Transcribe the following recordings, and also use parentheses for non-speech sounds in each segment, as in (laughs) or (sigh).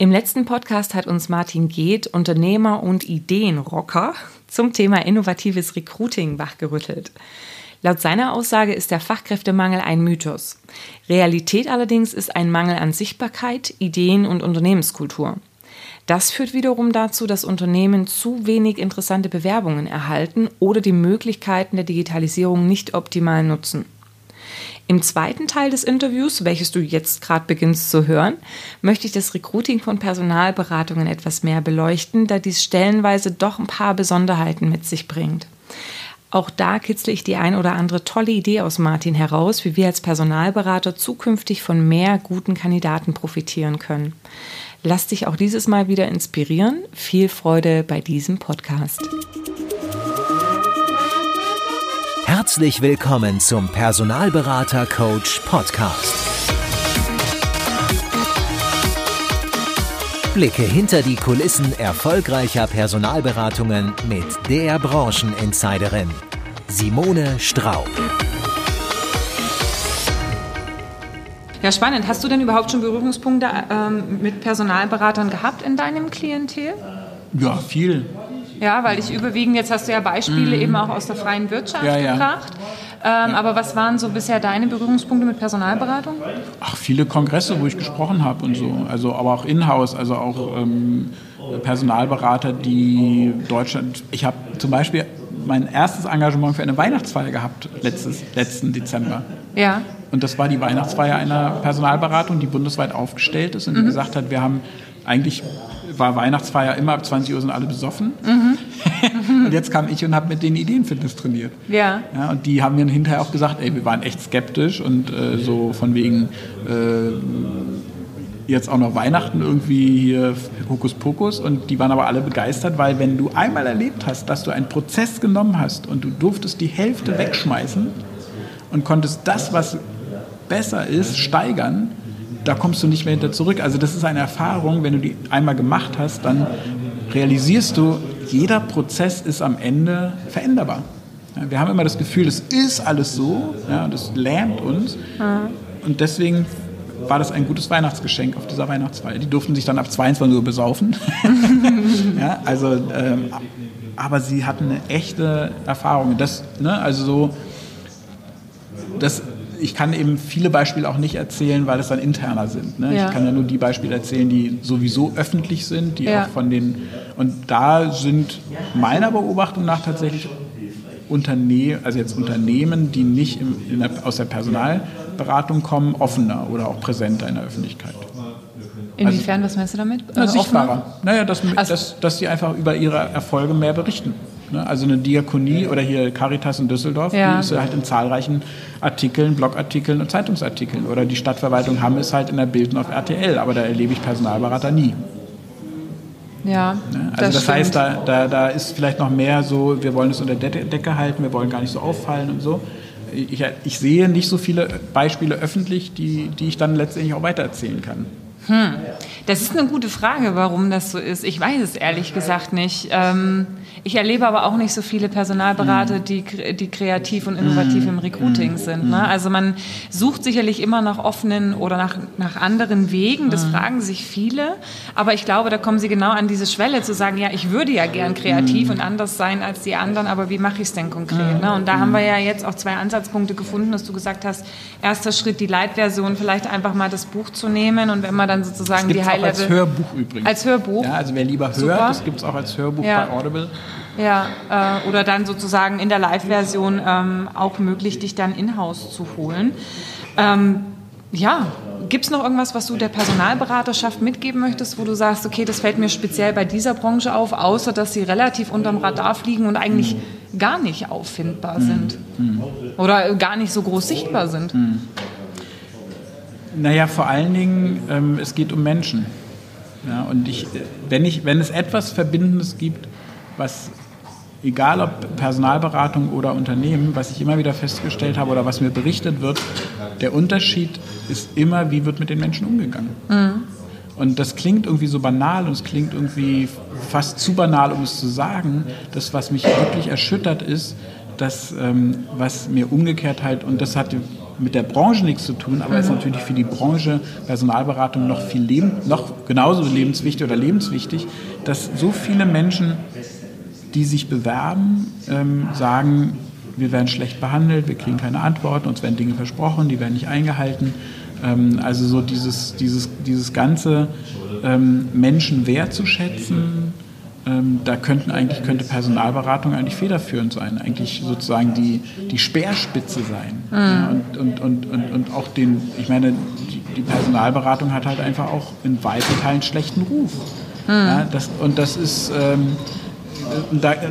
Im letzten Podcast hat uns Martin Geht, Unternehmer und Ideenrocker, zum Thema innovatives Recruiting wachgerüttelt. Laut seiner Aussage ist der Fachkräftemangel ein Mythos. Realität allerdings ist ein Mangel an Sichtbarkeit, Ideen und Unternehmenskultur. Das führt wiederum dazu, dass Unternehmen zu wenig interessante Bewerbungen erhalten oder die Möglichkeiten der Digitalisierung nicht optimal nutzen. Im zweiten Teil des Interviews, welches du jetzt gerade beginnst zu hören, möchte ich das Recruiting von Personalberatungen etwas mehr beleuchten, da dies stellenweise doch ein paar Besonderheiten mit sich bringt. Auch da kitzle ich die ein oder andere tolle Idee aus Martin heraus, wie wir als Personalberater zukünftig von mehr guten Kandidaten profitieren können. Lass dich auch dieses Mal wieder inspirieren. Viel Freude bei diesem Podcast. Herzlich willkommen zum Personalberater Coach Podcast. Blicke hinter die Kulissen erfolgreicher Personalberatungen mit der Brancheninsiderin Simone Straub. Ja, spannend. Hast du denn überhaupt schon Berührungspunkte ähm, mit Personalberatern gehabt in deinem Klientel? Ja, viel. Ja, weil ich überwiegend, jetzt hast du ja Beispiele mm. eben auch aus der freien Wirtschaft ja, ja. gebracht. Ähm. Aber was waren so bisher deine Berührungspunkte mit Personalberatung? Ach, viele Kongresse, wo ich gesprochen habe und so. Also, aber auch in-house, also auch ähm, Personalberater, die Deutschland. Ich habe zum Beispiel mein erstes Engagement für eine Weihnachtsfeier gehabt, letztes, letzten Dezember. Ja. Und das war die Weihnachtsfeier einer Personalberatung, die bundesweit aufgestellt ist und die mhm. gesagt hat, wir haben eigentlich war Weihnachtsfeier immer ab 20 Uhr sind alle besoffen. (laughs) Mhm. und jetzt kam ich und habe mit denen Ideenfitness trainiert. Ja. ja. Und die haben mir hinterher auch gesagt, ey, wir waren echt skeptisch und äh, so von wegen äh, jetzt auch noch Weihnachten irgendwie hier Hokuspokus und die waren aber alle begeistert, weil wenn du einmal erlebt hast, dass du einen Prozess genommen hast und du durftest die Hälfte wegschmeißen und konntest das, was besser ist, steigern, da kommst du nicht mehr hinter zurück. Also das ist eine Erfahrung, wenn du die einmal gemacht hast, dann realisierst du, jeder Prozess ist am Ende veränderbar. Wir haben immer das Gefühl, es ist alles so, ja, das lähmt uns. Und deswegen war das ein gutes Weihnachtsgeschenk auf dieser Weihnachtsfeier. Die durften sich dann ab 22 Uhr besaufen. (laughs) ja, also, ähm, aber sie hatten eine echte Erfahrung. Das, ne, also so, das ich kann eben viele Beispiele auch nicht erzählen, weil es dann interner sind. Ne? Ja. Ich kann ja nur die Beispiele erzählen, die sowieso öffentlich sind, die ja. auch von den und da sind meiner Beobachtung nach tatsächlich Unternehmen, also jetzt Unternehmen, die nicht im, der, aus der Personalberatung kommen, offener oder auch präsenter in der Öffentlichkeit. Inwiefern, also, was meinst du damit? Na, äh, sichtbarer. Naja, dass, also, dass, dass sie einfach über ihre Erfolge mehr berichten. Ne? Also eine Diakonie oder hier Caritas in Düsseldorf, ja. die ist halt in zahlreichen Artikeln, Blogartikeln und Zeitungsartikeln. Oder die Stadtverwaltung Hamm ist halt in der Bild und auf RTL, aber da erlebe ich Personalberater nie. Ja, ne? Also das, das heißt, da, da, da ist vielleicht noch mehr so, wir wollen es unter der Decke halten, wir wollen gar nicht so auffallen und so. Ich, ich sehe nicht so viele Beispiele öffentlich, die, die ich dann letztendlich auch weitererzählen kann. Hm. Das ist eine gute Frage, warum das so ist. Ich weiß es ehrlich gesagt nicht. Ähm, ich erlebe aber auch nicht so viele Personalberater, mhm. die, die kreativ und innovativ im Recruiting mhm. sind. Ne? Also man sucht sicherlich immer nach offenen oder nach, nach anderen Wegen. Das mhm. fragen sich viele. Aber ich glaube, da kommen sie genau an diese Schwelle zu sagen, ja, ich würde ja gern kreativ und anders sein als die anderen, aber wie mache ich es denn konkret? Ne? Und da haben wir ja jetzt auch zwei Ansatzpunkte gefunden, dass du gesagt hast, erster Schritt die Leitversion, vielleicht einfach mal das Buch zu nehmen und wenn man dann sozusagen die High-Level... als Hörbuch übrigens. Als Hörbuch? Ja, also wer lieber hört, Super. das gibt es auch als Hörbuch ja. bei Audible. Ja, äh, oder dann sozusagen in der Live-Version ähm, auch möglich, dich dann in-house zu holen. Ähm, ja, gibt es noch irgendwas, was du der Personalberaterschaft mitgeben möchtest, wo du sagst, okay, das fällt mir speziell bei dieser Branche auf, außer dass sie relativ unterm Radar fliegen und eigentlich mhm. gar nicht auffindbar mhm. sind mhm. oder gar nicht so groß sichtbar sind? Mhm. Naja, vor allen Dingen, ähm, es geht um Menschen. Ja, und ich, wenn, ich, wenn es etwas Verbindendes gibt, was egal ob Personalberatung oder Unternehmen, was ich immer wieder festgestellt habe oder was mir berichtet wird, der Unterschied ist immer, wie wird mit den Menschen umgegangen. Mhm. Und das klingt irgendwie so banal und es klingt irgendwie fast zu banal, um es zu sagen. Das, was mich wirklich erschüttert, ist, dass, ähm, was mir umgekehrt halt, und das hat mit der Branche nichts zu tun, aber ist natürlich für die Branche Personalberatung noch viel leben, noch genauso lebenswichtig oder lebenswichtig, dass so viele Menschen, die sich bewerben, ähm, sagen, wir werden schlecht behandelt, wir kriegen keine Antworten, uns werden Dinge versprochen, die werden nicht eingehalten. Ähm, also so dieses, dieses, dieses ganze ähm, Menschen wertzuschätzen, ähm, da könnten eigentlich, könnte Personalberatung eigentlich federführend sein, eigentlich sozusagen die, die Speerspitze sein. Mhm. Ja, und, und, und, und, und auch den, ich meine, die, Personalberatung hat halt einfach auch in weiten Teilen schlechten Ruf. Mhm. Ja, das, und das ist, ähm,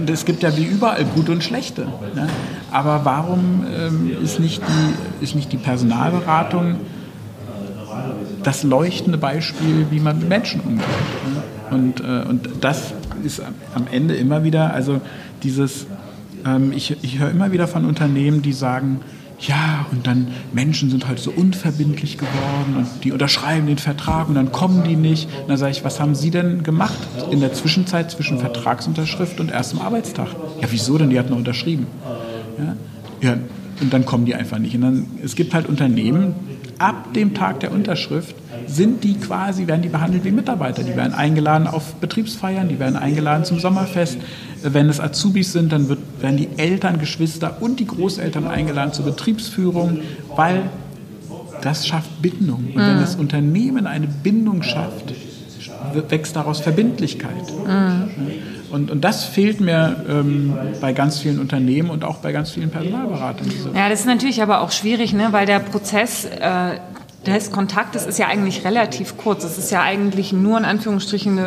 es gibt ja wie überall gute und schlechte. Ne? Aber warum ähm, ist, nicht die, ist nicht die Personalberatung das leuchtende Beispiel, wie man mit Menschen umgeht? Ne? Und, äh, und das ist am Ende immer wieder, also dieses, ähm, ich, ich höre immer wieder von Unternehmen, die sagen, ja, und dann Menschen sind halt so unverbindlich geworden und die unterschreiben den Vertrag und dann kommen die nicht. Und dann sage ich, was haben Sie denn gemacht in der Zwischenzeit zwischen Vertragsunterschrift und erstem Arbeitstag? Ja, wieso denn? Die hatten unterschrieben. Ja, ja, und dann kommen die einfach nicht. Und dann, es gibt halt Unternehmen, ab dem Tag der Unterschrift sind die quasi, werden die behandelt wie Mitarbeiter. Die werden eingeladen auf Betriebsfeiern, die werden eingeladen zum Sommerfest. Wenn es Azubis sind, dann wird, werden die Eltern, Geschwister und die Großeltern eingeladen zur Betriebsführung, weil das schafft Bindung. Und wenn das Unternehmen eine Bindung schafft, wächst daraus Verbindlichkeit. Mhm. Und, und das fehlt mir ähm, bei ganz vielen Unternehmen und auch bei ganz vielen Personalberatern. Ja, das ist natürlich aber auch schwierig, ne? weil der Prozess äh, des Kontaktes ist ja eigentlich relativ kurz. Es ist ja eigentlich nur in Anführungsstrichen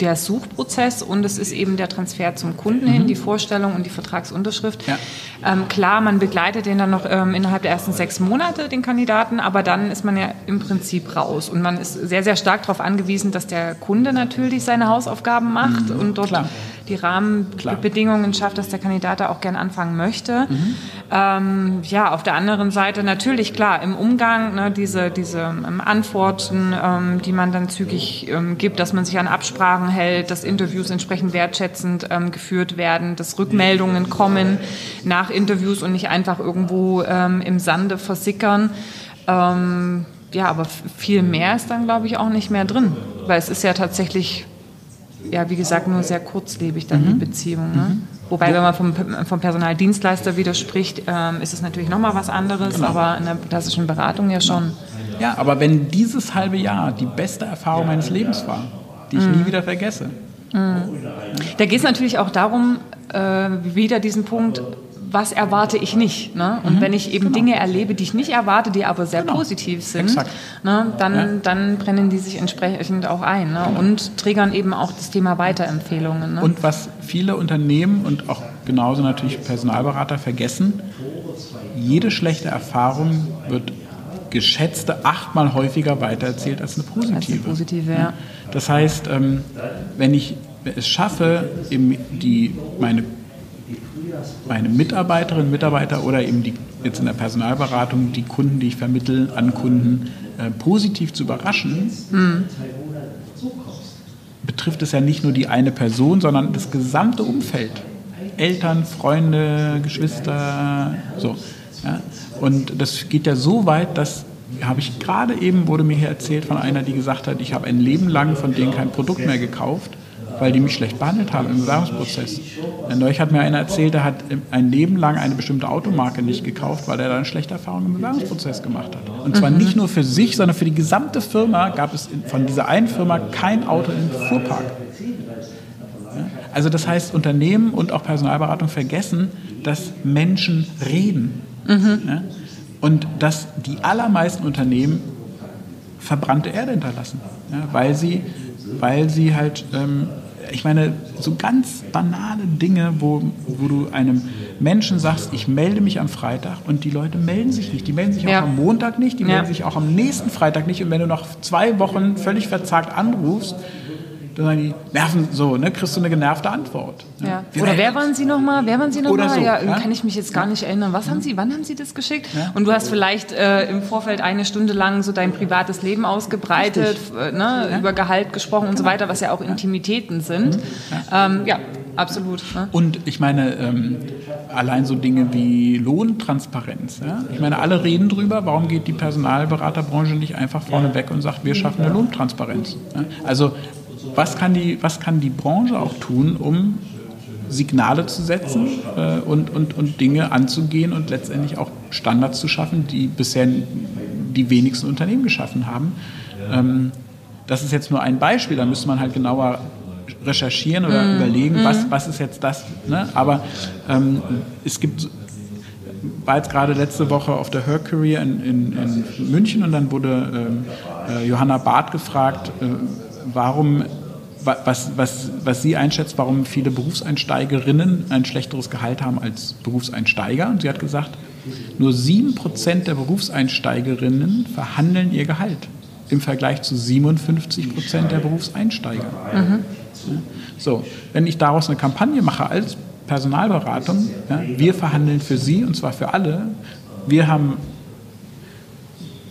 der Suchprozess und es ist eben der Transfer zum Kunden mhm. hin, die Vorstellung und die Vertragsunterschrift. Ja. Ähm, klar, man begleitet den dann noch ähm, innerhalb der ersten sechs Monate, den Kandidaten, aber dann ist man ja im Prinzip raus. Und man ist sehr, sehr stark darauf angewiesen, dass der Kunde natürlich seine Hausaufgaben macht mhm. und dort klar die Rahmenbedingungen Klar. schafft, dass der Kandidat da auch gern anfangen möchte. Mhm. Ähm, ja, auf der anderen Seite natürlich klar im Umgang ne, diese, diese ähm, Antworten, ähm, die man dann zügig ähm, gibt, dass man sich an Absprachen hält, dass Interviews entsprechend wertschätzend ähm, geführt werden, dass Rückmeldungen kommen nach Interviews und nicht einfach irgendwo ähm, im Sande versickern ja, aber viel mehr ist dann, glaube ich, auch nicht mehr drin. Weil es ist ja tatsächlich ja, wie gesagt, nur sehr kurzlebig dann mhm. die Beziehung. Ne? Mhm. Wobei, wenn man vom, vom Personaldienstleister widerspricht, ähm, ist es natürlich nochmal was anderes, genau. aber in der klassischen Beratung ja schon. Ja, aber wenn dieses halbe Jahr die beste Erfahrung meines Lebens war, die ich mhm. nie wieder vergesse. Mhm. Da geht es natürlich auch darum, äh, wieder diesen Punkt, was erwarte ich nicht. Ne? Und mhm, wenn ich eben genau. Dinge erlebe, die ich nicht erwarte, die aber sehr genau. positiv sind, ne, dann, ja. dann brennen die sich entsprechend auch ein ne? Genau. und triggern eben auch das Thema Weiterempfehlungen. Ne? Und was viele Unternehmen und auch genauso natürlich Personalberater vergessen, jede schlechte Erfahrung wird geschätzte achtmal häufiger weitererzählt als eine positive. Als eine positive ja. Das heißt, ähm, wenn ich es schaffe, die, meine meine Mitarbeiterinnen, Mitarbeiter oder eben die, jetzt in der Personalberatung die Kunden, die ich vermittle, an Kunden äh, positiv zu überraschen, mhm. betrifft es ja nicht nur die eine Person, sondern das gesamte Umfeld. Eltern, Freunde, Geschwister, so. Ja? Und das geht ja so weit, dass habe ich gerade eben, wurde mir hier erzählt von einer, die gesagt hat, ich habe ein Leben lang von denen kein Produkt mehr gekauft weil die mich schlecht behandelt haben im Bewerbungsprozess. Neulich hat mir einer erzählt, der hat ein Leben lang eine bestimmte Automarke nicht gekauft, weil er da eine schlechte Erfahrung im Bewerbungsprozess gemacht hat. Und zwar mhm. nicht nur für sich, sondern für die gesamte Firma gab es von dieser einen Firma kein Auto im Fuhrpark. Also das heißt, Unternehmen und auch Personalberatung vergessen, dass Menschen reden. Mhm. Und dass die allermeisten Unternehmen verbrannte Erde hinterlassen, weil sie weil sie halt ähm, ich meine, so ganz banale Dinge, wo, wo du einem Menschen sagst, ich melde mich am Freitag und die Leute melden sich nicht. Die melden sich ja. auch am Montag nicht, die ja. melden sich auch am nächsten Freitag nicht. Und wenn du noch zwei Wochen völlig verzagt anrufst, dann sagen die, nerven so, ne, kriegst du eine genervte Antwort. Ne? Ja. Oder wer waren Sie nochmal? Wer waren Sie nochmal? So, ja, ja, kann ich mich jetzt gar nicht erinnern. Was haben Sie, wann haben Sie das geschickt? Ja. Und du hast vielleicht äh, im Vorfeld eine Stunde lang so dein privates Leben ausgebreitet, äh, ne, über Gehalt gesprochen und so weiter, was ja auch Intimitäten sind. Mhm. Ähm, ja, absolut. Ne? Und ich meine, ähm, allein so Dinge wie Lohntransparenz. Ja? Ich meine, alle reden drüber, warum geht die Personalberaterbranche nicht einfach vorne weg und sagt, wir schaffen eine Lohntransparenz. Ja? Also was kann, die, was kann die Branche auch tun, um Signale zu setzen äh, und, und, und Dinge anzugehen und letztendlich auch Standards zu schaffen, die bisher die wenigsten Unternehmen geschaffen haben. Ähm, das ist jetzt nur ein Beispiel, da müsste man halt genauer recherchieren oder mm. überlegen, mm. was, was ist jetzt das. Ne? Aber ähm, es gibt, war jetzt gerade letzte Woche auf der Her Career in, in, in München und dann wurde ähm, äh, Johanna Barth gefragt, äh, warum was, was, was sie einschätzt, warum viele Berufseinsteigerinnen ein schlechteres Gehalt haben als Berufseinsteiger. Und sie hat gesagt, nur 7% der Berufseinsteigerinnen verhandeln ihr Gehalt im Vergleich zu 57% der Berufseinsteiger. Mhm. So, wenn ich daraus eine Kampagne mache als Personalberatung, ja, wir verhandeln für Sie und zwar für alle. Wir haben,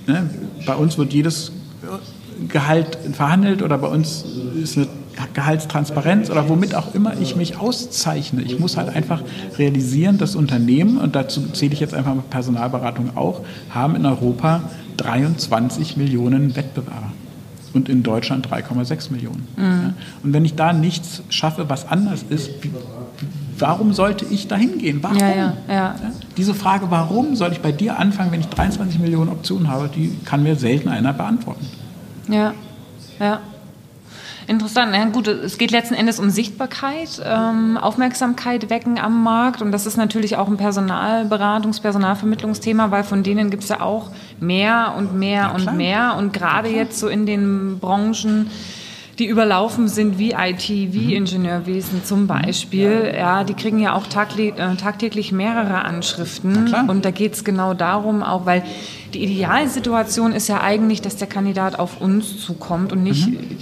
ne, bei uns wird jedes Gehalt verhandelt oder bei uns ist eine Gehaltstransparenz oder womit auch immer ich mich auszeichne. Ich muss halt einfach realisieren, dass Unternehmen, und dazu zähle ich jetzt einfach mal Personalberatung auch, haben in Europa 23 Millionen Wettbewerber und in Deutschland 3,6 Millionen. Mhm. Und wenn ich da nichts schaffe, was anders ist, warum sollte ich da hingehen? Warum? Ja, ja. Diese Frage, warum soll ich bei dir anfangen, wenn ich 23 Millionen Optionen habe, die kann mir selten einer beantworten. Ja, ja. Interessant. Ja, gut, es geht letzten Endes um Sichtbarkeit, ähm, Aufmerksamkeit wecken am Markt. Und das ist natürlich auch ein Personalberatungs-, Personalvermittlungsthema, weil von denen gibt es ja auch mehr und mehr ja, und mehr. Und gerade jetzt so in den Branchen, die überlaufen sind wie IT, wie mhm. Ingenieurwesen zum Beispiel. Ja, die kriegen ja auch tagtäglich, äh, tagtäglich mehrere Anschriften. Und da geht es genau darum, auch weil die Idealsituation ist ja eigentlich, dass der Kandidat auf uns zukommt und nicht mhm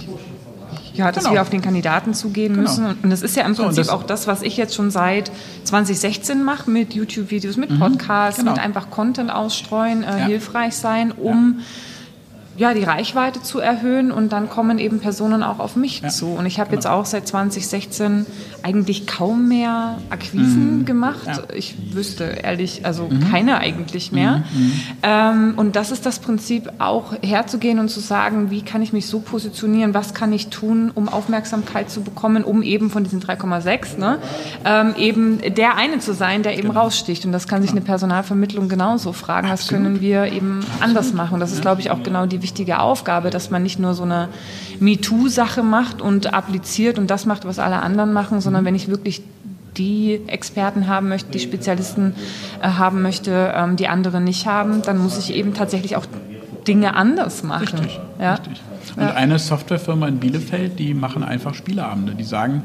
ja, dass genau. wir auf den Kandidaten zugehen genau. müssen. Und das ist ja im so, Prinzip das auch das, was ich jetzt schon seit 2016 mache, mit YouTube-Videos, mit mhm. Podcasts, genau. mit einfach Content ausstreuen, äh, ja. hilfreich sein, um ja ja, die Reichweite zu erhöhen und dann kommen eben Personen auch auf mich ja, zu. Und ich habe genau. jetzt auch seit 2016 eigentlich kaum mehr Akquisen mhm. gemacht. Ja. Ich wüsste ehrlich, also mhm. keine eigentlich mehr. Mhm. mhm. Ähm, und das ist das Prinzip, auch herzugehen und zu sagen, wie kann ich mich so positionieren, was kann ich tun, um Aufmerksamkeit zu bekommen, um eben von diesen 3,6 ne, ähm, eben der eine zu sein, der eben genau. raussticht. Und das kann sich genau. eine Personalvermittlung genauso fragen, Absolut. was können wir eben anders machen. Das ist, glaube ich, auch genau die wichtige Aufgabe, dass man nicht nur so eine MeToo-Sache macht und appliziert und das macht, was alle anderen machen, sondern wenn ich wirklich die Experten haben möchte, die Spezialisten äh, haben möchte, ähm, die andere nicht haben, dann muss ich eben tatsächlich auch Dinge anders machen. Richtig, ja? richtig. Und ja. eine Softwarefirma in Bielefeld, die machen einfach Spieleabende. Die sagen,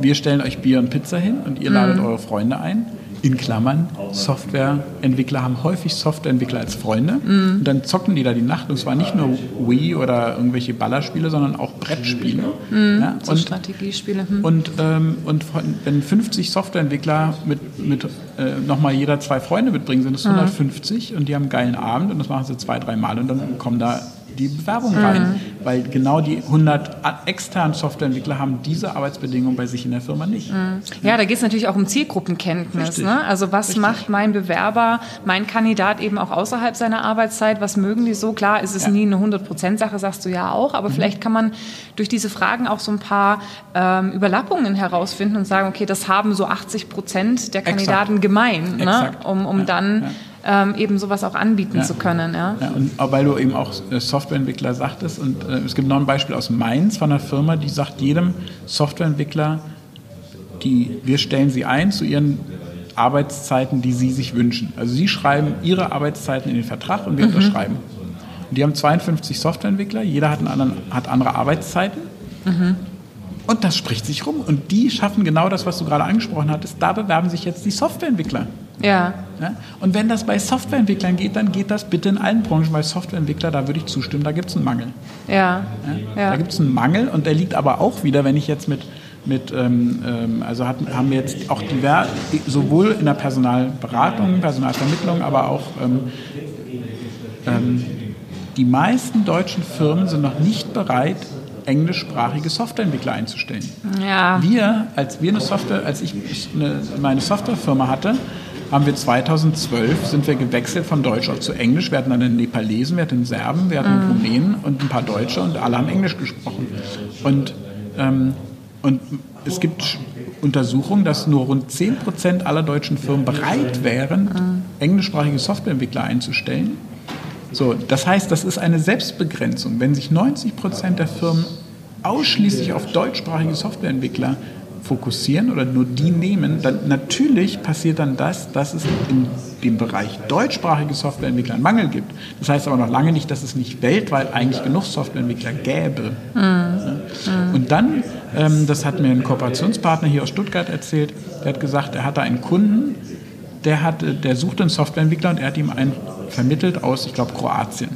wir stellen euch Bier und Pizza hin und ihr ladet mhm. eure Freunde ein in Klammern, Softwareentwickler haben häufig Softwareentwickler als Freunde. Mm. Und dann zocken die da die Nacht. Und zwar nicht nur Wii oder irgendwelche Ballerspiele, sondern auch Brettspiele. Mm, ja, so und, Strategiespiele. Hm. Und, ähm, und wenn 50 Softwareentwickler mit, mit äh, nochmal jeder zwei Freunde mitbringen, sind es 150 mm. und die haben einen geilen Abend und das machen sie zwei, drei Mal und dann kommen da die Bewerbung rein, mhm. weil genau die 100 externen Softwareentwickler haben diese Arbeitsbedingungen bei sich in der Firma nicht. Mhm. Ja, da geht es natürlich auch um Zielgruppenkenntnis. Ne? Also was Richtig. macht mein Bewerber, mein Kandidat eben auch außerhalb seiner Arbeitszeit? Was mögen die so? Klar, ist es ja. nie eine 100%-Sache, sagst du ja auch, aber mhm. vielleicht kann man durch diese Fragen auch so ein paar ähm, Überlappungen herausfinden und sagen, okay, das haben so 80 Prozent der Kandidaten Exakt. gemein, ne? um, um ja. dann... Ja ähm, eben sowas auch anbieten ja. zu können. Ja. ja und weil du eben auch äh, Softwareentwickler sagtest, und äh, es gibt noch ein Beispiel aus Mainz von einer Firma, die sagt jedem Softwareentwickler, die, wir stellen sie ein zu ihren Arbeitszeiten, die sie sich wünschen. Also sie schreiben ihre Arbeitszeiten in den Vertrag und wir mhm. unterschreiben. Und die haben 52 Softwareentwickler, jeder hat, einen anderen, hat andere Arbeitszeiten. Mhm. Und das spricht sich rum. Und die schaffen genau das, was du gerade angesprochen hattest. Da bewerben sich jetzt die Softwareentwickler. Ja. ja. Und wenn das bei Softwareentwicklern geht, dann geht das bitte in allen Branchen, weil Softwareentwickler, da würde ich zustimmen, da gibt es einen Mangel. Ja. ja. ja. Da gibt es einen Mangel und der liegt aber auch wieder, wenn ich jetzt mit, mit ähm, ähm also hat, haben wir jetzt auch divers, sowohl in der Personalberatung, Personalvermittlung, aber auch ähm, ähm, die meisten deutschen Firmen sind noch nicht bereit, englischsprachige Softwareentwickler einzustellen. Ja. Wir, als wir eine Software, als ich eine, meine Softwarefirma hatte, haben wir 2012 sind wir gewechselt von Deutsch auch zu Englisch. Wir hatten dann einen Nepalesen, wir hatten einen Serben, wir hatten einen Rumänen und ein paar Deutsche und alle haben Englisch gesprochen. Und, ähm, und es gibt Untersuchungen, dass nur rund 10% aller deutschen Firmen bereit wären, englischsprachige Softwareentwickler einzustellen. So, das heißt, das ist eine Selbstbegrenzung. Wenn sich 90% der Firmen ausschließlich auf deutschsprachige Softwareentwickler fokussieren oder nur die nehmen, dann natürlich passiert dann das, dass es in dem Bereich deutschsprachige Softwareentwickler einen Mangel gibt. Das heißt aber noch lange nicht, dass es nicht weltweit eigentlich genug Softwareentwickler gäbe. Mhm. Und dann, ähm, das hat mir ein Kooperationspartner hier aus Stuttgart erzählt, der hat gesagt, er hatte einen Kunden, der, hatte, der suchte einen Softwareentwickler und er hat ihm einen vermittelt aus, ich glaube, Kroatien.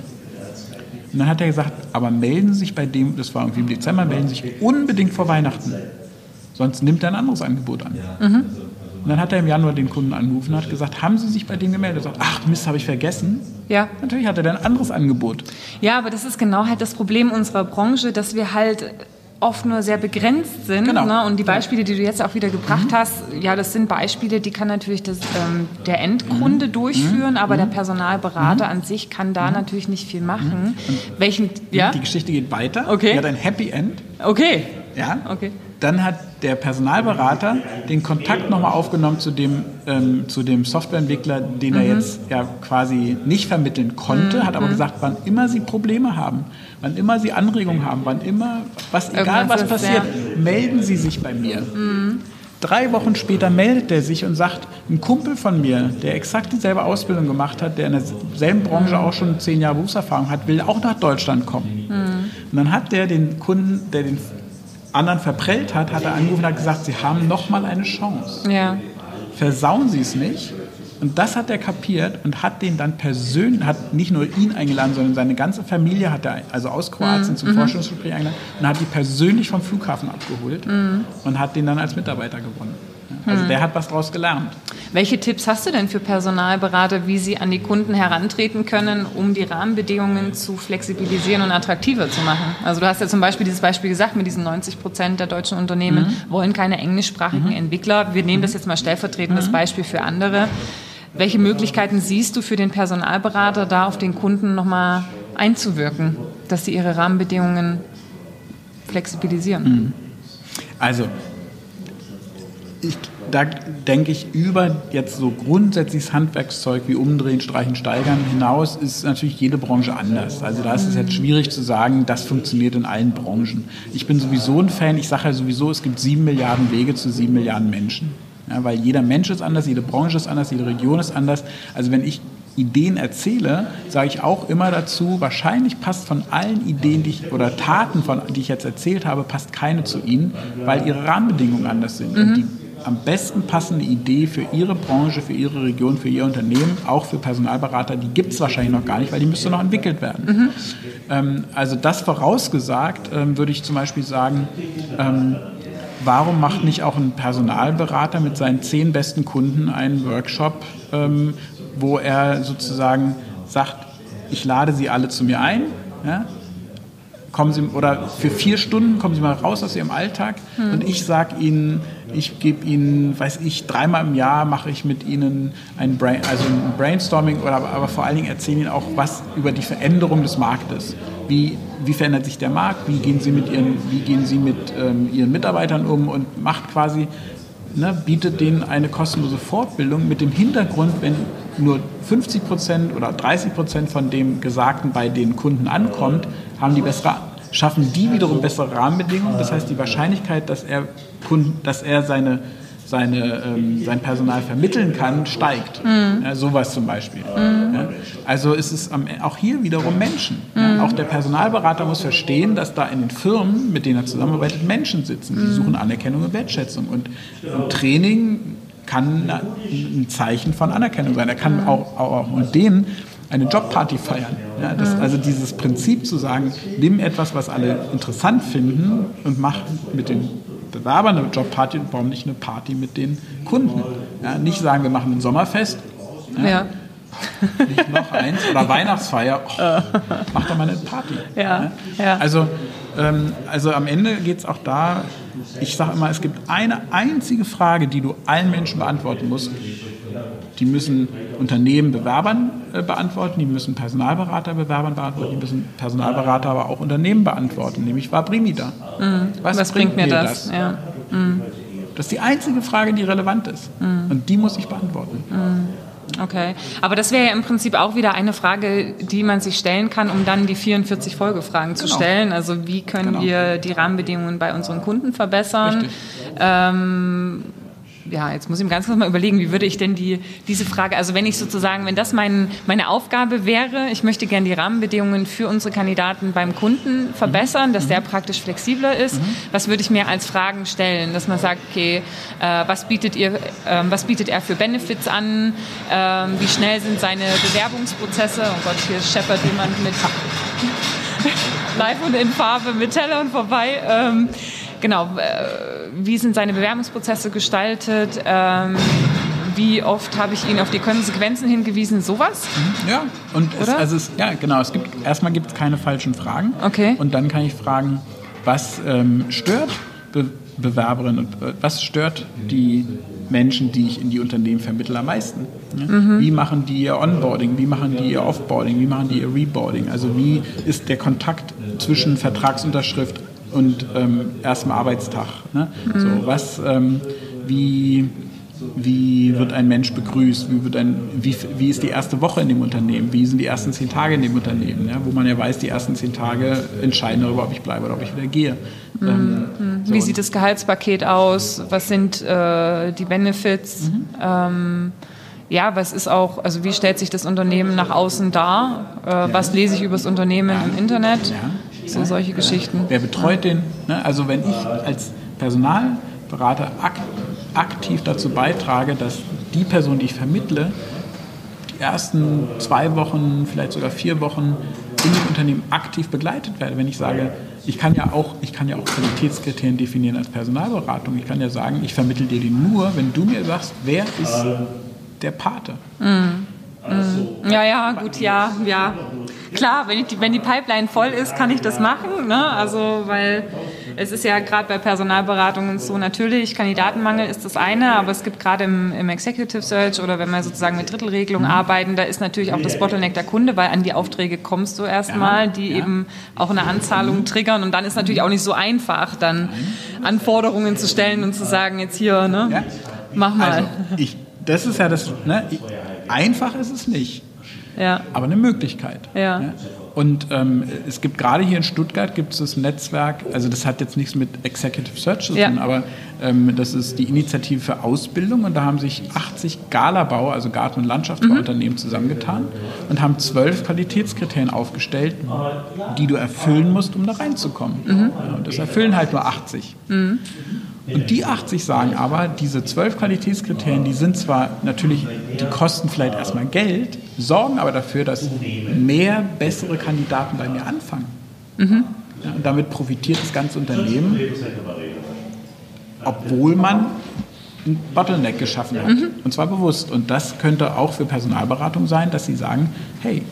Und dann hat er gesagt, aber melden Sie sich bei dem, das war irgendwie im Dezember, melden Sie sich unbedingt vor Weihnachten. Sonst nimmt er ein anderes Angebot an. Mhm. Und dann hat er im Januar den Kunden angerufen und hat gesagt, haben Sie sich bei dem gemeldet? Er sagt, ach Mist, habe ich vergessen. Ja. Natürlich hat er dann ein anderes Angebot. Ja, aber das ist genau halt das Problem unserer Branche, dass wir halt oft nur sehr begrenzt sind. Genau. Ne? Und die Beispiele, die du jetzt auch wieder gebracht mhm. hast, ja, das sind Beispiele, die kann natürlich das, ähm, der Endkunde mhm. durchführen, aber der Personalberater an sich kann da natürlich nicht viel machen. Welchen, ja? Die Geschichte geht weiter. Okay. Die hat ein Happy End. Okay. Ja. Okay. Dann hat der Personalberater den Kontakt nochmal aufgenommen zu dem, ähm, zu dem Softwareentwickler, den er jetzt ja quasi nicht vermitteln konnte, hat aber gesagt, wann immer Sie Probleme haben, wann immer Sie Anregungen haben, wann immer, was, egal was ist, passiert, ja. melden Sie sich bei mir. Drei Wochen später meldet er sich und sagt, ein Kumpel von mir, der exakt dieselbe Ausbildung gemacht hat, der in derselben Branche auch schon zehn Jahre Berufserfahrung hat, will auch nach Deutschland kommen. Und dann hat der den Kunden, der den anderen verprellt hat, hat er angerufen und hat gesagt, Sie haben noch mal eine Chance. Ja. Versauen Sie es nicht. Und das hat er kapiert und hat den dann persönlich, hat nicht nur ihn eingeladen, sondern seine ganze Familie hat er also aus Kroatien zum Forschungsgespräch eingeladen und hat die persönlich vom Flughafen abgeholt und hat den dann als Mitarbeiter gewonnen. Also der hat was daraus gelernt. Welche Tipps hast du denn für Personalberater, wie sie an die Kunden herantreten können, um die Rahmenbedingungen zu flexibilisieren und attraktiver zu machen? Also du hast ja zum Beispiel dieses Beispiel gesagt, mit diesen 90 Prozent der deutschen Unternehmen wollen keine englischsprachigen Entwickler. Wir nehmen das jetzt mal stellvertretendes Beispiel für andere. Welche Möglichkeiten siehst du für den Personalberater, da auf den Kunden nochmal einzuwirken, dass sie ihre Rahmenbedingungen flexibilisieren? Also, ich, da denke ich, über jetzt so grundsätzliches Handwerkszeug wie Umdrehen, Streichen, Steigern hinaus ist natürlich jede Branche anders. Also da ist es jetzt schwierig zu sagen, das funktioniert in allen Branchen. Ich bin sowieso ein Fan, ich sage ja sowieso, es gibt sieben Milliarden Wege zu sieben Milliarden Menschen. Ja, weil jeder Mensch ist anders, jede Branche ist anders, jede Region ist anders. Also wenn ich Ideen erzähle, sage ich auch immer dazu, wahrscheinlich passt von allen Ideen die ich, oder Taten, von, die ich jetzt erzählt habe, passt keine zu Ihnen, weil Ihre Rahmenbedingungen anders sind. Und die am besten passende Idee für Ihre Branche, für Ihre Region, für Ihr Unternehmen, auch für Personalberater, die gibt es wahrscheinlich noch gar nicht, weil die müsste noch entwickelt werden. Ähm, also das vorausgesagt, ähm, würde ich zum Beispiel sagen, ähm, warum macht nicht auch ein Personalberater mit seinen zehn besten Kunden einen Workshop, ähm, wo er sozusagen sagt, ich lade Sie alle zu mir ein, ja? Kommen Sie oder für vier Stunden kommen Sie mal raus aus Ihrem Alltag und ich sage Ihnen, ich gebe Ihnen, weiß ich, dreimal im Jahr mache ich mit Ihnen ein, Brain, also ein Brainstorming oder aber, vor allen Dingen erzählen Ihnen auch was über die Veränderung des Marktes. Wie, wie verändert sich der Markt? Wie gehen Sie mit Ihren, wie gehen Sie mit ähm, Ihren Mitarbeitern um und macht quasi ne, bietet denen eine kostenlose Fortbildung mit dem Hintergrund, wenn nur 50 Prozent oder 30 Prozent von dem Gesagten bei den Kunden ankommt, haben die bessere, schaffen die wiederum bessere Rahmenbedingungen. Das heißt, die Wahrscheinlichkeit, dass er, dass er seine, seine, ähm, sein Personal vermitteln kann, steigt. Ja, sowas zum Beispiel. Ja, also ist es am, auch hier wiederum Menschen. Ja, auch der Personalberater muss verstehen, dass da in den Firmen, mit denen er zusammenarbeitet, Menschen sitzen. Die suchen Anerkennung und Wertschätzung. Und, und Training kann ein Zeichen von Anerkennung sein. Er kann auch, auch mit denen eine Jobparty feiern. Ja, das, also dieses Prinzip zu sagen, nimm etwas, was alle interessant finden und mach mit den Bewerbern eine Jobparty und warum nicht eine Party mit den Kunden. Ja, nicht sagen, wir machen ein Sommerfest. Ja. nicht noch eins oder (laughs) Weihnachtsfeier, oh, mach doch mal eine Party. Ja, ja. Also, ähm, also am Ende geht es auch da, ich sage immer, es gibt eine einzige Frage, die du allen Menschen beantworten musst. Die müssen Unternehmen Bewerbern äh, beantworten, die müssen Personalberater Bewerbern beantworten, die müssen Personalberater aber auch Unternehmen beantworten, nämlich war Brimi da? Was, Mhm. Was bringt mir das? Ja. Das ist die einzige Frage, die relevant ist. Mhm. Und die muss ich beantworten. Okay, aber das wäre ja im Prinzip auch wieder eine Frage, die man sich stellen kann, um dann die 44 Folgefragen zu Genau. stellen. Also wie können Genau. wir die Rahmenbedingungen bei unseren Kunden verbessern? Richtig. Ähm, ja, jetzt muss ich mir ganz kurz mal überlegen, wie würde ich denn die, diese Frage, also wenn ich sozusagen, wenn das mein, meine Aufgabe wäre, ich möchte gerne die Rahmenbedingungen für unsere Kandidaten beim Kunden verbessern, dass der praktisch flexibler ist, was würde ich mir als Fragen stellen, dass man sagt, okay, äh, was bietet ihr, ähm, was bietet er für Benefits an, ähm, wie schnell sind seine Bewerbungsprozesse, oh Gott, hier scheppert jemand mit (laughs) live und in Farbe mit Tellern vorbei. Ähm, genau, äh, wie sind seine Bewerbungsprozesse gestaltet? Ähm, wie oft habe ich ihn auf die Konsequenzen hingewiesen? Sowas? Ja, und es, also es, ja, genau. Es gibt erstmal gibt es keine falschen Fragen. Okay. Und dann kann ich fragen, was ähm, stört Be Bewerberinnen und äh, was stört die Menschen, die ich in die Unternehmen vermittle, am meisten? Ne? Mhm. Wie machen die ihr Onboarding? Wie machen die ihr Offboarding? Wie machen die ihr Reboarding? Also wie ist der Kontakt zwischen Vertragsunterschrift und ähm, erstem Arbeitstag? Ne? Mhm. So, was, ähm, wie wie wird ein Mensch begrüßt? Wie, wird ein, wie, wie ist die erste Woche in dem Unternehmen? Wie sind die ersten zehn Tage in dem Unternehmen? Ja? Wo man ja weiß, die ersten zehn Tage entscheiden darüber, ob ich bleibe oder ob ich wieder gehe. Ähm, so. Wie sieht das Gehaltspaket aus? Was sind äh, die Benefits? Ähm, ja, was ist auch, also wie stellt sich das Unternehmen nach außen dar? Äh, Was lese ich über das Unternehmen im Internet? So solche Geschichten. Wer betreut den? Ne? Also wenn ich als Personalberater ak aktiv dazu beitrage, dass die Person, die ich vermittle, die ersten zwei Wochen, vielleicht sogar vier Wochen in dem Unternehmen aktiv begleitet werde. Wenn ich sage, ich kann ja auch, ich kann ja auch Qualitätskriterien definieren als Personalberatung. Ich kann ja sagen, ich vermittle dir die nur, wenn du mir sagst, wer ist der Pate. Ja, ja, gut, ja, ja. Klar, wenn, ich die, wenn die Pipeline voll ist, kann ich das machen. Ne? Also, weil es ist ja gerade bei Personalberatungen so, natürlich, Kandidatenmangel ist das eine, aber es gibt gerade im, im Executive Search oder wenn wir sozusagen mit Drittelregelung arbeiten, da ist natürlich auch das Bottleneck der Kunde, weil an die Aufträge kommst du erstmal, die ja. eben auch eine Anzahlung triggern und dann ist natürlich auch nicht so einfach, dann Anforderungen zu stellen und zu sagen, jetzt hier, ne, mach mal. Also, ich, das ist ja das, ne? ich, einfach ist es nicht. ja. aber eine Möglichkeit. Ja. Und ähm, es gibt gerade hier in Stuttgart gibt es das Netzwerk, also das hat jetzt nichts mit Executive Search zu tun, Ja. aber ähm, das ist die Initiative für Ausbildung und da haben sich 80 Galabau, also Garten- und Landschaftsbauunternehmen zusammengetan und haben zwölf Qualitätskriterien aufgestellt, die du erfüllen musst, um da reinzukommen. Ja, und das erfüllen halt nur 80. Und die 80 sagen aber, diese zwölf Qualitätskriterien, die sind zwar natürlich, die kosten vielleicht erstmal Geld, sorgen aber dafür, dass mehr bessere Kandidaten bei mir anfangen. Ja, und damit profitiert das ganze Unternehmen, obwohl man ein Bottleneck geschaffen hat. Und zwar bewusst. Und das könnte auch für Personalberatung sein, dass sie sagen, hey,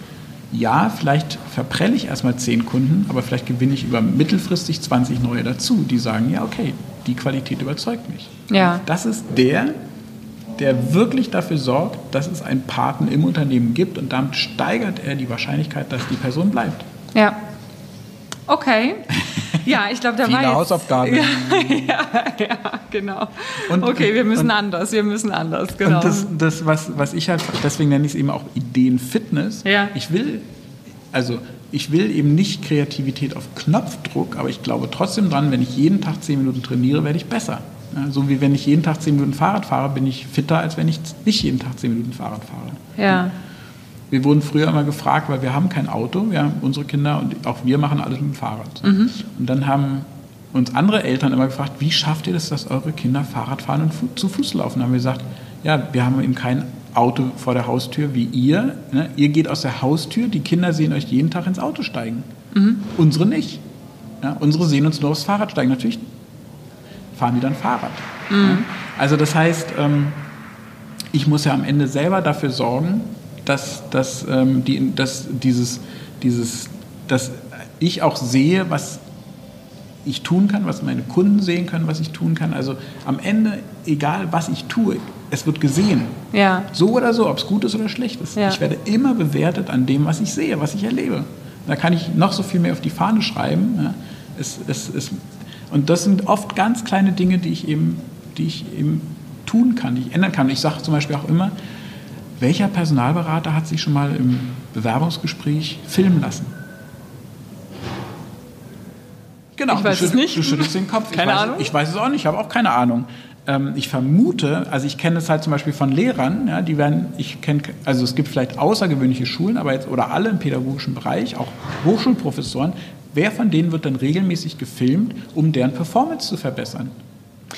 ja, vielleicht verprelle ich erstmal zehn Kunden, aber vielleicht gewinne ich über mittelfristig 20 neue dazu, die sagen, ja, okay, die Qualität überzeugt mich. Ja. Das ist der, der wirklich dafür sorgt, dass es einen Paten im Unternehmen gibt und damit steigert er die Wahrscheinlichkeit, dass die Person bleibt. Ja. Okay. Ja, ich glaube, da (laughs) Viele war jetzt, Hausaufgaben. (laughs) Ja, ja, ja, genau. Und- okay, wir müssen und- anders, wir müssen anders, genau. Und das, das was, was ich halt, deswegen nenne ich es eben auch Ideenfitness. Ja. Ich will, also ich will eben nicht Kreativität auf Knopfdruck, aber ich glaube trotzdem dran, wenn ich jeden Tag zehn Minuten trainiere, werde ich besser. So wie wenn ich jeden Tag zehn Minuten Fahrrad fahre, bin ich fitter, als wenn ich nicht jeden Tag zehn Minuten Fahrrad fahre. ja. Wir wurden früher immer gefragt, weil wir haben kein Auto, wir haben unsere Kinder und auch wir machen alles mit dem Fahrrad. Und dann haben uns andere Eltern immer gefragt, wie schafft ihr das, dass eure Kinder Fahrrad fahren und zu Fuß laufen? Dann haben wir gesagt, ja, wir haben eben kein Auto vor der Haustür wie ihr. Ne? Ihr geht aus der Haustür, die Kinder sehen euch jeden Tag ins Auto steigen. Unsere nicht. Ja? Unsere sehen uns nur aufs Fahrrad steigen. Natürlich fahren die dann Fahrrad. Ja? Also das heißt, ähm, ich muss ja am Ende selber dafür sorgen, dass, dass, ähm, die, dass dieses, dieses, dass ich auch sehe, was ich tun kann, was meine Kunden sehen können, was ich tun kann. Also am Ende, egal was ich tue, es wird gesehen. Ja. So oder so, ob es gut ist oder schlecht ist. Ja. Ich werde immer bewertet an dem, was ich sehe, was ich erlebe. Da kann ich noch so viel mehr auf die Fahne schreiben. Ja. Es, es, es, und das sind oft ganz kleine Dinge, die ich eben, die ich eben tun kann, die ich ändern kann. Ich sage zum Beispiel auch immer, welcher Personalberater hat sich schon mal im Bewerbungsgespräch filmen lassen? Genau, Ich weiß du, es nicht. du schüttelst den Kopf. Keine ich weiß, Ahnung. Ich weiß es auch nicht, ich habe auch keine Ahnung. Ähm, ich vermute, also ich kenne es halt zum Beispiel von Lehrern, ja, die werden, ich kenne, also es gibt vielleicht außergewöhnliche Schulen, aber jetzt, oder alle im pädagogischen Bereich, auch Hochschulprofessoren, wer von denen wird dann regelmäßig gefilmt, um deren Performance zu verbessern?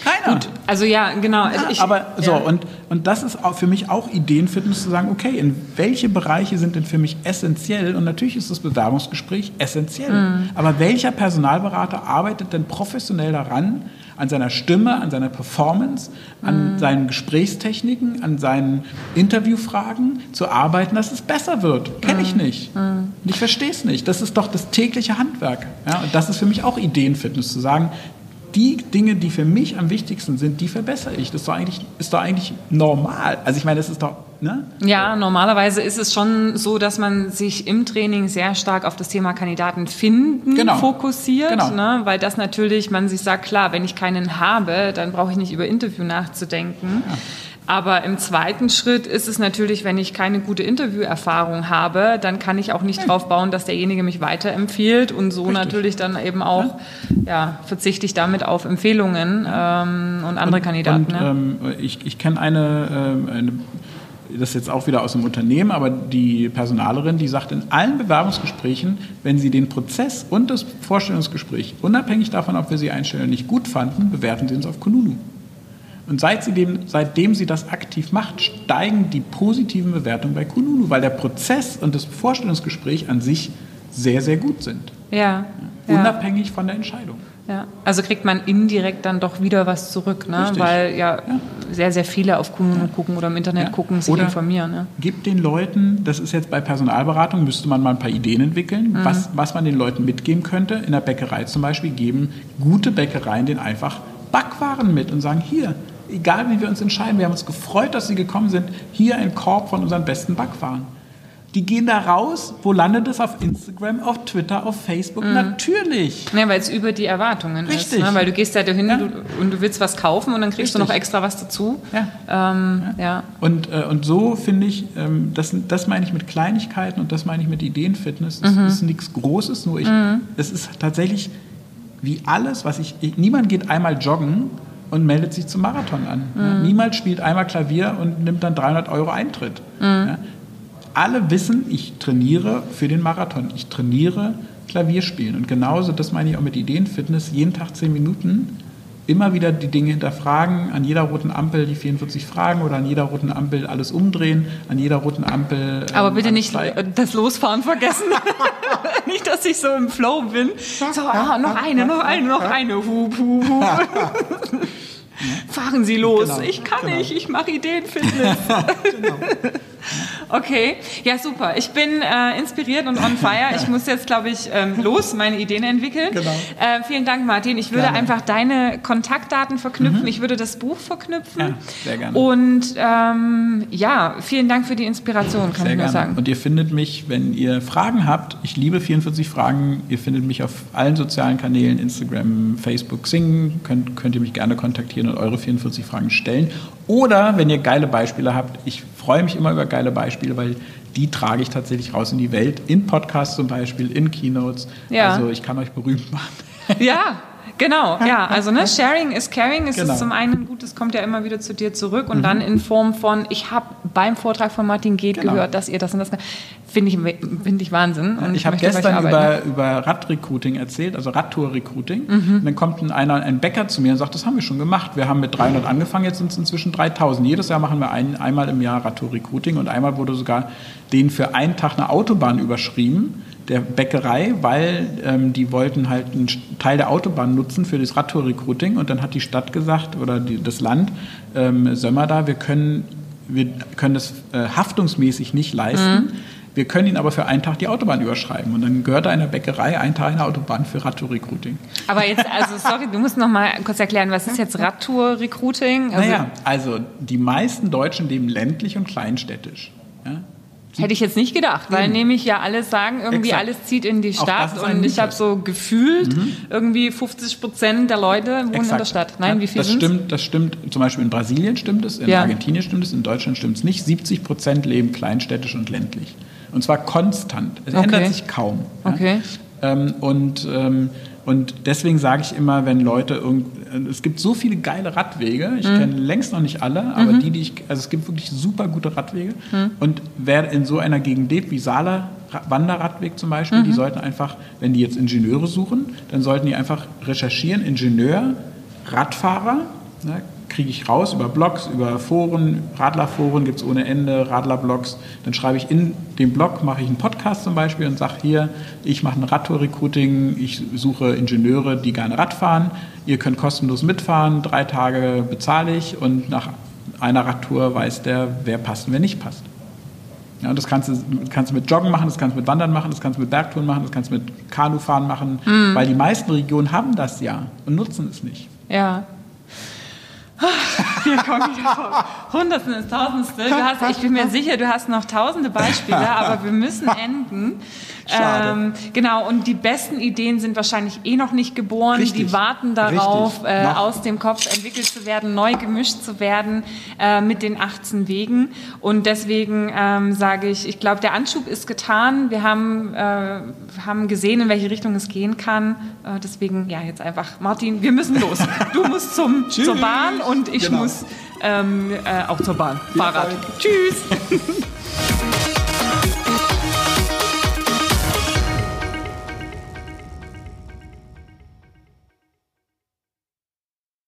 Keiner. Also ja, genau. Also ich, aber so, ja. und, und das ist auch für mich auch Ideenfitness zu sagen, okay, in welche Bereiche sind denn für mich essentiell? Und natürlich ist das Bewerbungsgespräch essentiell. Mhm. Aber welcher Personalberater arbeitet denn professionell daran, an seiner Stimme, an seiner Performance, an Mhm. seinen Gesprächstechniken, an seinen Interviewfragen zu arbeiten, dass es besser wird? Kenne Mhm. ich nicht. Und ich verstehe es nicht. Das ist doch das tägliche Handwerk. Ja? Und das ist für mich auch Ideenfitness, zu sagen, die Dinge, die für mich am wichtigsten sind, die verbessere ich. Das ist doch eigentlich, ist doch eigentlich normal. Also ich meine, das ist doch, ne? Ja, normalerweise ist es schon so, dass man sich im Training sehr stark auf das Thema Kandidaten finden Genau. fokussiert, Genau. ne? weil das natürlich, man sich sagt, klar, wenn ich keinen habe, dann brauche ich nicht über Interview nachzudenken. Aber im zweiten Schritt ist es natürlich, wenn ich keine gute Interviewerfahrung habe, dann kann ich auch nicht drauf bauen, dass derjenige mich weiterempfiehlt und so Richtig. natürlich dann eben auch, ja, verzichte ich damit auf Empfehlungen ähm, und andere Kandidaten. Und, ne? ähm, ich ich kenne eine, ähm, eine, das ist jetzt auch wieder aus dem Unternehmen, aber die Personalerin, die sagt in allen Bewerbungsgesprächen, wenn sie den Prozess und das Vorstellungsgespräch, unabhängig davon, ob wir sie einstellen oder nicht, gut fanden, bewerten sie uns auf Kununu. Und seit sie dem, seitdem sie das aktiv macht, steigen die positiven Bewertungen bei Kununu, weil der Prozess und das Vorstellungsgespräch an sich sehr, sehr gut sind. ja. ja. Unabhängig von der Entscheidung. Ja, also kriegt man indirekt dann doch wieder was zurück, ne? Richtig. weil ja, sehr, sehr viele auf Kununu gucken oder im Internet Ja. gucken, sich Oder informieren. Ne? Gibt den Leuten, das ist jetzt bei Personalberatung, müsste man mal ein paar Ideen entwickeln, Mhm. was, was man den Leuten mitgeben könnte. In der Bäckerei zum Beispiel geben gute Bäckereien denen einfach Backwaren mit und sagen, hier, egal wie wir uns entscheiden, wir haben uns gefreut, dass Sie gekommen sind, hier ein Korb von unseren besten Backwaren. Die gehen da raus, wo landet es? Auf Instagram, auf Twitter, auf Facebook? Natürlich. Ja, weil es über die Erwartungen Richtig. ist. Ne? Weil du gehst da dahin Ja. du, und du willst was kaufen und dann kriegst du Richtig. noch extra was dazu. Ja. Ähm, ja. Und, äh, und so finde ich, ähm, das, das meine ich mit Kleinigkeiten und das meine ich mit Ideenfitness. Es ist nichts Großes, nur ich, es ist tatsächlich wie alles, was ich, ich, niemand geht einmal joggen und meldet sich zum Marathon an. Ja? Niemand spielt einmal Klavier und nimmt dann 300 Euro Eintritt. Ja? Alle wissen, ich trainiere für den Marathon. Ich trainiere Klavierspielen. Und genauso, das meine ich auch mit Ideenfitness, jeden Tag 10 Minuten immer wieder die Dinge hinterfragen, an jeder roten Ampel die 44 Fragen oder an jeder roten Ampel alles umdrehen, an jeder roten Ampel. ähm, Aber bitte nicht das Losfahren vergessen. (laughs) nicht, dass ich so im Flow bin. So, ah, noch eine, noch eine, noch eine. Hup, hup, hup. (laughs) Fahren Sie los. Genau, ich kann genau. nicht, ich mache Ideenfitness. (laughs) (laughs) Okay, ja super. Ich bin äh, inspiriert und on fire. Ich muss jetzt, glaube ich, ähm, los, meine Ideen entwickeln. Genau. Äh, vielen Dank, Martin. Ich würde Gerne. Mhm. einfach deine Kontaktdaten verknüpfen. Ich würde das Buch verknüpfen. Ja, sehr gerne. Und ähm, ja, vielen Dank für die Inspiration, kann Sehr ich nur gerne. sagen. Und ihr findet mich, wenn ihr Fragen habt, ich liebe 44 Fragen, ihr findet mich auf allen sozialen Kanälen, Instagram, Facebook, Xing, könnt, könnt ihr mich gerne kontaktieren und eure 44 Fragen stellen. Oder wenn ihr geile Beispiele habt, ich freue mich immer über geile Beispiele, weil die trage ich tatsächlich raus in die Welt, in Podcasts zum Beispiel, in Keynotes. Ja. Also ich kann euch berühmt machen. (laughs) Ja, genau. Ja, also ne, Sharing is Caring. Es Genau. ist zum einen gut, es kommt ja immer wieder zu dir zurück und dann in Form von, ich habe beim Vortrag von Martin Geht Genau. gehört, dass ihr das und das. Finde ich, finde ich Wahnsinn. Und ich habe gestern über, über Radrecruiting erzählt, also Radtour-Recruiting. Mhm. Und dann kommt ein, einer, ein Bäcker zu mir und sagt, das haben wir schon gemacht. Wir haben mit 300 angefangen, jetzt sind es inzwischen 3000. Jedes Jahr machen wir ein, einmal im Jahr Radtour-Recruiting und einmal wurde sogar denen für einen Tag eine Autobahn überschrieben, der Bäckerei, weil ähm, die wollten halt einen Teil der Autobahn nutzen für das Radtour-Recruiting und dann hat die Stadt gesagt oder die, das Land, ähm, Sömmer da, wir können wir können das äh, haftungsmäßig nicht leisten. Mhm. Wir können ihn aber für einen Tag die Autobahn überschreiben. Und dann gehört einer Bäckerei ein Tag eine Autobahn für Radtour-Recruiting. Aber jetzt, also sorry, du musst noch mal kurz erklären, was ist jetzt Radtour-Recruiting? Also, naja, also die meisten Deutschen leben ländlich und kleinstädtisch. Ja? Hätte ich jetzt nicht gedacht, weil nämlich ja alle sagen, irgendwie Exakt. alles zieht in die Stadt und ich habe so gefühlt, irgendwie 50 Prozent der Leute wohnen in der Exakt. Stadt. Nein, Ja, wie viel das sind's? stimmt, das stimmt. Zum Beispiel in Brasilien stimmt es, in Ja. Argentinien stimmt es, in Deutschland stimmt es nicht. 70 Prozent leben kleinstädtisch und ländlich. Und zwar konstant. Es Okay. ändert sich kaum. ja. Okay. Ähm, und, ähm, und deswegen sage ich immer, wenn Leute irgend, es gibt so viele geile Radwege, Mhm. ich kenne längst noch nicht alle, aber die, die ich, also es gibt wirklich super gute Radwege. Mhm. Und wer in so einer Gegend lebt, wie Saale Ra- Wanderradweg zum Beispiel, Mhm. die sollten einfach, wenn die jetzt Ingenieure suchen, dann sollten die einfach recherchieren, Ingenieur, Radfahrer, ne, kriege ich raus über Blogs, über Foren, Radlerforen gibt es ohne Ende, Radlerblogs. Dann schreibe ich in dem Blog, mache ich einen Podcast zum Beispiel und sage hier, ich mache ein Radtour-Recruiting, ich suche Ingenieure, die gerne Rad fahren. Ihr könnt kostenlos mitfahren, drei Tage bezahle ich und nach einer Radtour weiß der, wer passt und wer nicht passt. Ja, und das kannst du, kannst du mit Joggen machen, das kannst du mit Wandern machen, das kannst du mit Bergtouren machen, das kannst du mit Kanufahren machen, weil die meisten Regionen haben das ja und nutzen es nicht. Ja. Hier kommen wieder vor Hundertstel, Tausendstel. Du hast, ich bin mir sicher, du hast noch tausende Beispiele, (laughs) aber wir müssen enden. Schade. Ähm, genau, und die besten Ideen sind wahrscheinlich eh noch nicht geboren. Richtig. Die warten darauf, äh, aus dem Kopf entwickelt zu werden, neu gemischt zu werden äh, mit den 18 Wegen. Und deswegen ähm, sage ich, ich glaube, der Anschub ist getan. Wir haben, äh, haben gesehen, in welche Richtung es gehen kann. Äh, deswegen, ja, jetzt einfach, Martin, wir müssen los. Du musst zum, (laughs) zur Bahn und ich Genau. muss ähm, äh, auch zur Bahn. Fahrrad. Tschüss. (laughs)